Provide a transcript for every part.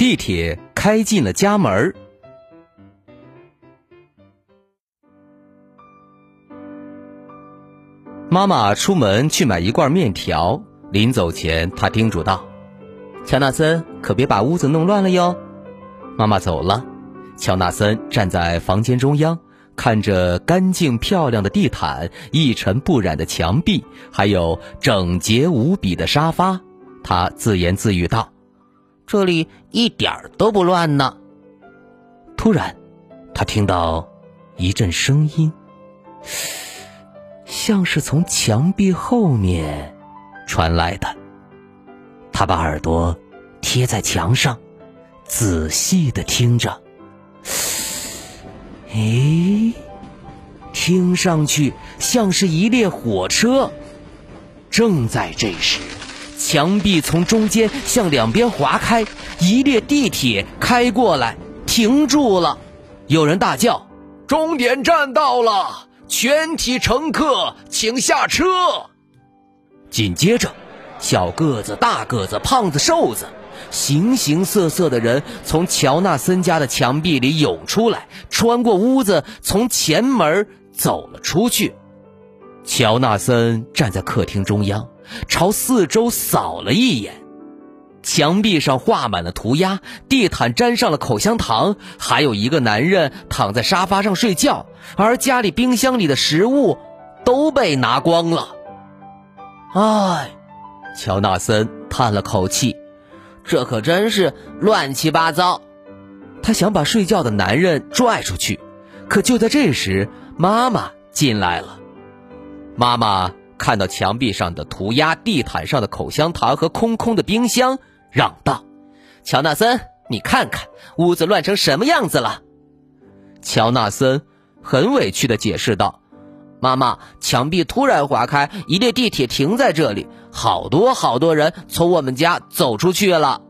地铁开进了家门儿。妈妈出门去买一罐面条，临走前，她叮嘱道：“乔纳森，可别把屋子弄乱了哟。”妈妈走了，乔纳森站在房间中央，看着干净漂亮的地毯、一尘不染的墙壁，还有整洁无比的沙发，他自言自语道。这里一点儿都不乱呢。突然，他听到一阵声音，像是从墙壁后面传来的。他把耳朵贴在墙上，仔细的听着。诶，听上去像是一列火车。正在这时。墙壁从中间向两边划开，一列地铁开过来，停住了。有人大叫：“终点站到了，全体乘客请下车。”紧接着，小个子、大个子、胖子、瘦子，形形色色的人从乔纳森家的墙壁里涌出来，穿过屋子，从前门走了出去。乔纳森站在客厅中央。朝四周扫了一眼，墙壁上画满了涂鸦，地毯沾上了口香糖，还有一个男人躺在沙发上睡觉，而家里冰箱里的食物都被拿光了。唉，乔纳森叹了口气，这可真是乱七八糟。他想把睡觉的男人拽出去，可就在这时，妈妈进来了。妈妈。看到墙壁上的涂鸦、地毯上的口香糖和空空的冰箱，嚷道：“乔纳森，你看看屋子乱成什么样子了！”乔纳森很委屈的解释道：“妈妈，墙壁突然划开，一列地铁停在这里，好多好多人从我们家走出去了。”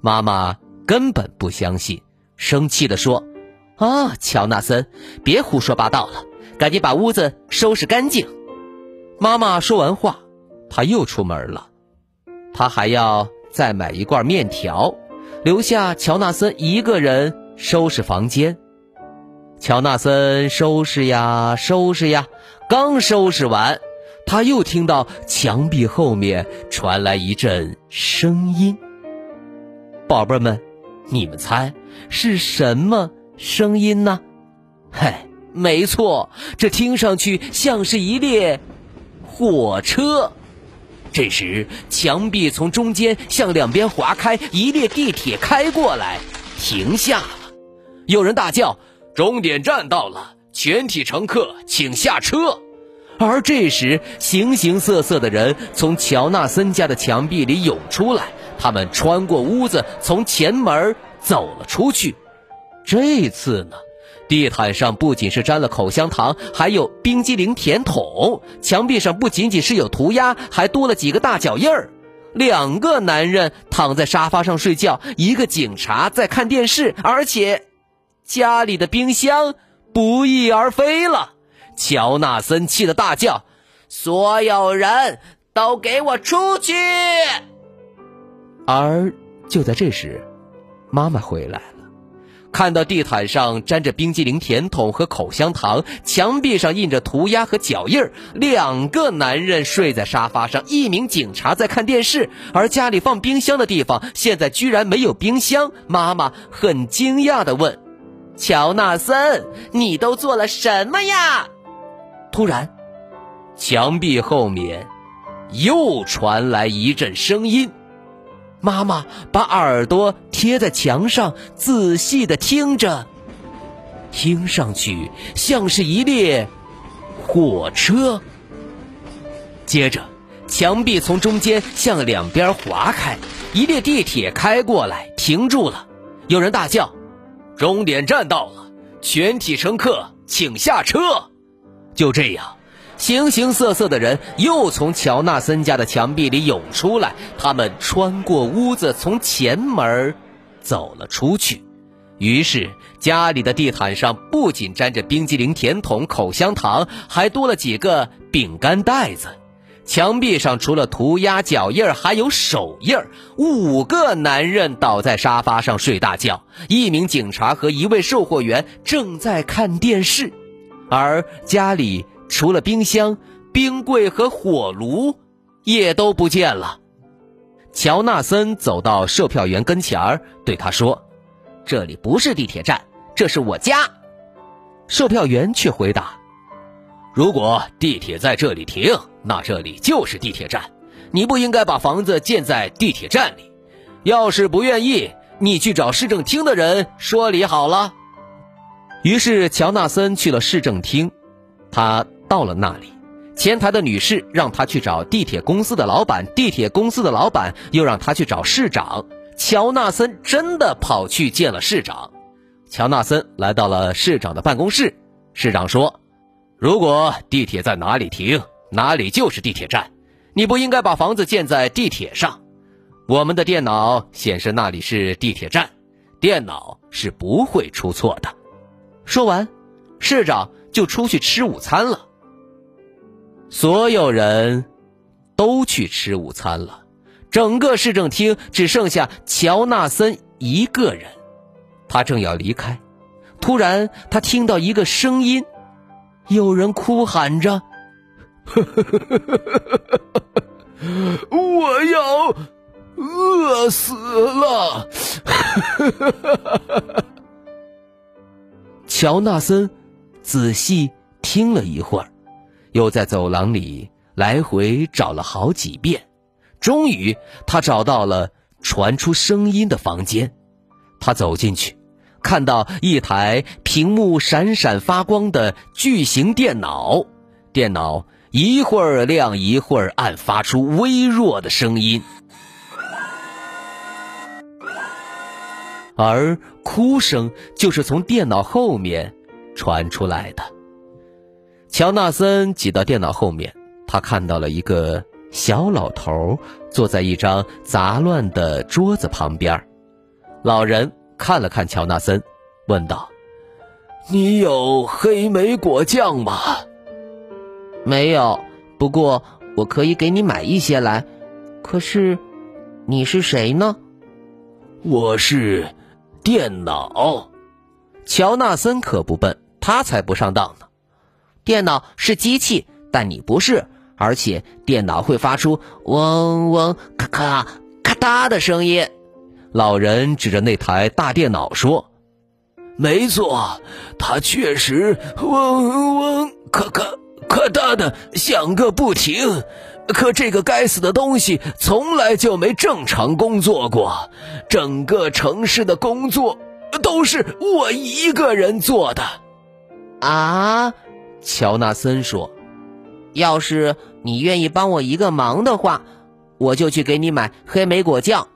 妈妈根本不相信，生气的说：“啊，乔纳森，别胡说八道了，赶紧把屋子收拾干净。”妈妈说完话，他又出门了。他还要再买一罐面条，留下乔纳森一个人收拾房间。乔纳森收拾呀收拾呀，刚收拾完，他又听到墙壁后面传来一阵声音。宝贝们，你们猜是什么声音呢？嘿，没错，这听上去像是一列。火车，这时墙壁从中间向两边划开，一列地铁开过来，停下了。有人大叫：“终点站到了，全体乘客请下车。”而这时，形形色色的人从乔纳森家的墙壁里涌出来，他们穿过屋子，从前门走了出去。这次呢？地毯上不仅是沾了口香糖，还有冰激凌甜筒；墙壁上不仅仅是有涂鸦，还多了几个大脚印儿。两个男人躺在沙发上睡觉，一个警察在看电视，而且家里的冰箱不翼而飞了。乔纳森气得大叫：“所有人都给我出去！”而就在这时，妈妈回来。看到地毯上沾着冰激凌甜筒和口香糖，墙壁上印着涂鸦和脚印儿，两个男人睡在沙发上，一名警察在看电视，而家里放冰箱的地方现在居然没有冰箱。妈妈很惊讶地问：“乔纳森，你都做了什么呀？”突然，墙壁后面又传来一阵声音。妈妈把耳朵贴在墙上，仔细的听着，听上去像是一列火车。接着，墙壁从中间向两边划开，一列地铁开过来，停。住了，有人大叫：“终点站到了，全体乘客请下车。”就这样，形形色色的人又从乔纳森家的墙壁里涌出来，他们穿过屋子，从前门走了出去。于是，家里的地毯上不仅沾着冰激凌甜筒、口香糖，还多了几个饼干袋子。墙壁上除了涂鸦、脚印，还有手印。五个男人倒在沙发上睡大觉，一名警察和一位售货员正在看电视，而家里除了冰箱、冰柜和火炉，也都不见了。乔纳森走到售票员跟前儿，对他说：“这里不是地铁站，这是我家。”售票员却回答。如果地铁在这里停，那这里就是地铁站。你不应该把房子建在地铁站里。要是不愿意，你去找市政厅的人说理好了。于是乔纳森去了市政厅。他到了那里，前台的女士让他去找地铁公司的老板，地铁公司的老板又让他去找市长。乔纳森真的跑去见了市长。乔纳森来到了市长的办公室，市长说。如果地铁在哪里停，哪里就是地铁站。你不应该把房子建在地铁上。我们的电脑显示那里是地铁站，电脑是不会出错的。说完，市长就出去吃午餐了。所有人都去吃午餐了，整个市政厅只剩下乔纳森一个人。他正要离开，突然他听到一个声音。有人哭喊着：“我要饿死了！”乔纳森仔细听了一会儿，又在走廊里来回找了好几遍，终于他找到了传出声音的房间。他走进去。看到一台屏幕闪闪发光的巨型电脑，电脑一会儿亮一会儿暗，发出微弱的声音，而哭声就是从电脑后面传出来的。乔纳森挤到电脑后面，他看到了一个小老头坐在一张杂乱的桌子旁边，老人。看了看乔纳森，问道：“你有黑莓果酱吗？”“没有，不过我可以给你买一些来。可是，你是谁呢？”“我是电脑。”乔纳森可不笨，他才不上当呢。电脑是机器，但你不是，而且电脑会发出嗡嗡、咔咔、咔嗒的声音。老人指着那台大电脑说：“没错，它确实嗡嗡咔咔咔嗒的响个不停。可这个该死的东西从来就没正常工作过，整个城市的工作都是我一个人做的。”啊，乔纳森说：“要是你愿意帮我一个忙的话，我就去给你买黑莓果酱。”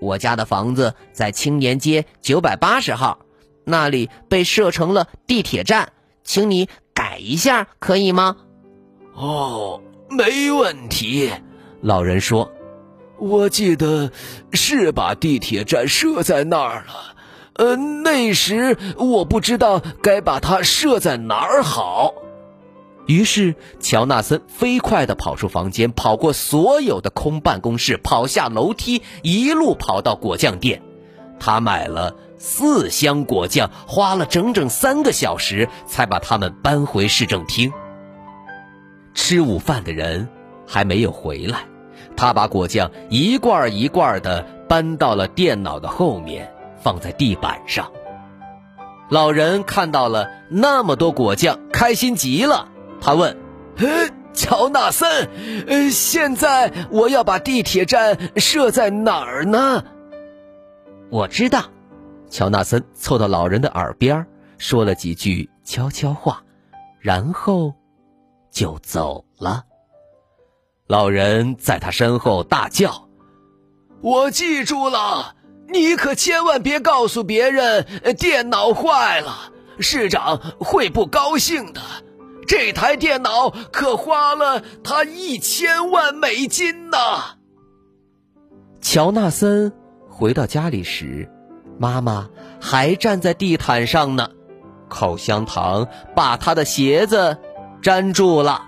我家的房子在青年街九百八十号，那里被设成了地铁站，请你改一下，可以吗？哦，没问题。老人说：“我记得是把地铁站设在那儿了，呃，那时我不知道该把它设在哪儿好。”于是，乔纳森飞快地跑出房间，跑过所有的空办公室，跑下楼梯，一路跑到果酱店。他买了四箱果酱，花了整整三个小时才把它们搬回市政厅。吃午饭的人还没有回来，他把果酱一罐一罐地搬到了电脑的后面，放在地板上。老人看到了那么多果酱，开心极了。他问：“呃，乔纳森，呃，现在我要把地铁站设在哪儿呢？”我知道，乔纳森凑到老人的耳边说了几句悄悄话，然后就走了。老人在他身后大叫：“我记住了，你可千万别告诉别人电脑坏了，市长会不高兴的。这台电脑可花了他一千万美金呢。乔纳森回到家里时，妈妈还站在地毯上呢，口香糖把他的鞋子粘住了。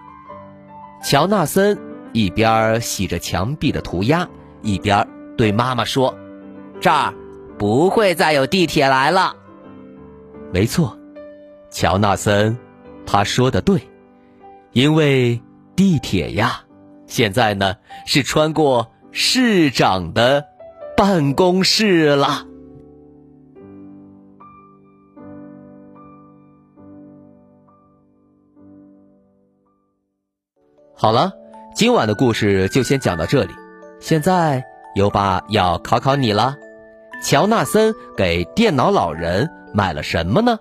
乔纳森一边洗着墙壁的涂鸦，一边对妈妈说：“这儿不会再有地铁来了。”没错，乔纳森他说的对，因为地铁呀，现在呢是穿过市长的办公室了。好了，今晚的故事就先讲到这里。现在优爸要考考你了：乔纳森给电脑老人买了什么呢？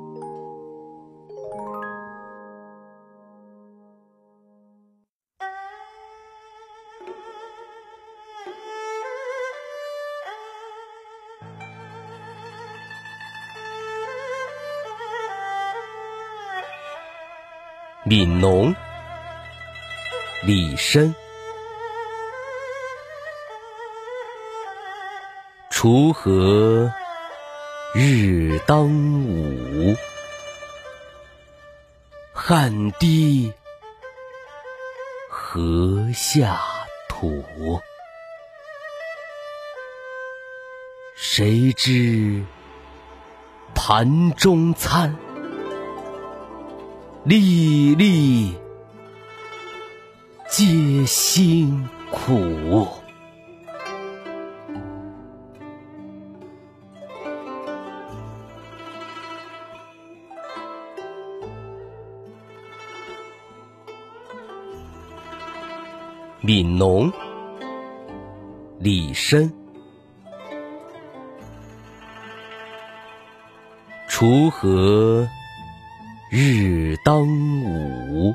悯农，李绅。锄禾日当午，汗滴禾下土。谁知盘中餐，粒粒皆辛苦。悯农，李绅。锄禾日当午，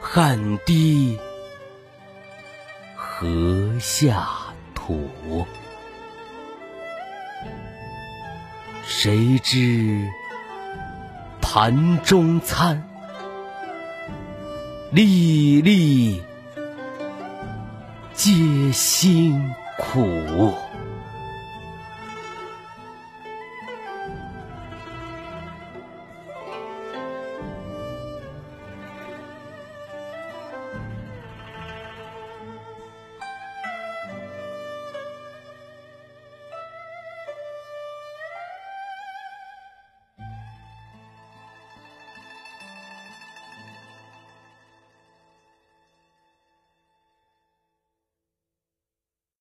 汗滴禾下土。谁知盘中餐？粒粒皆辛苦。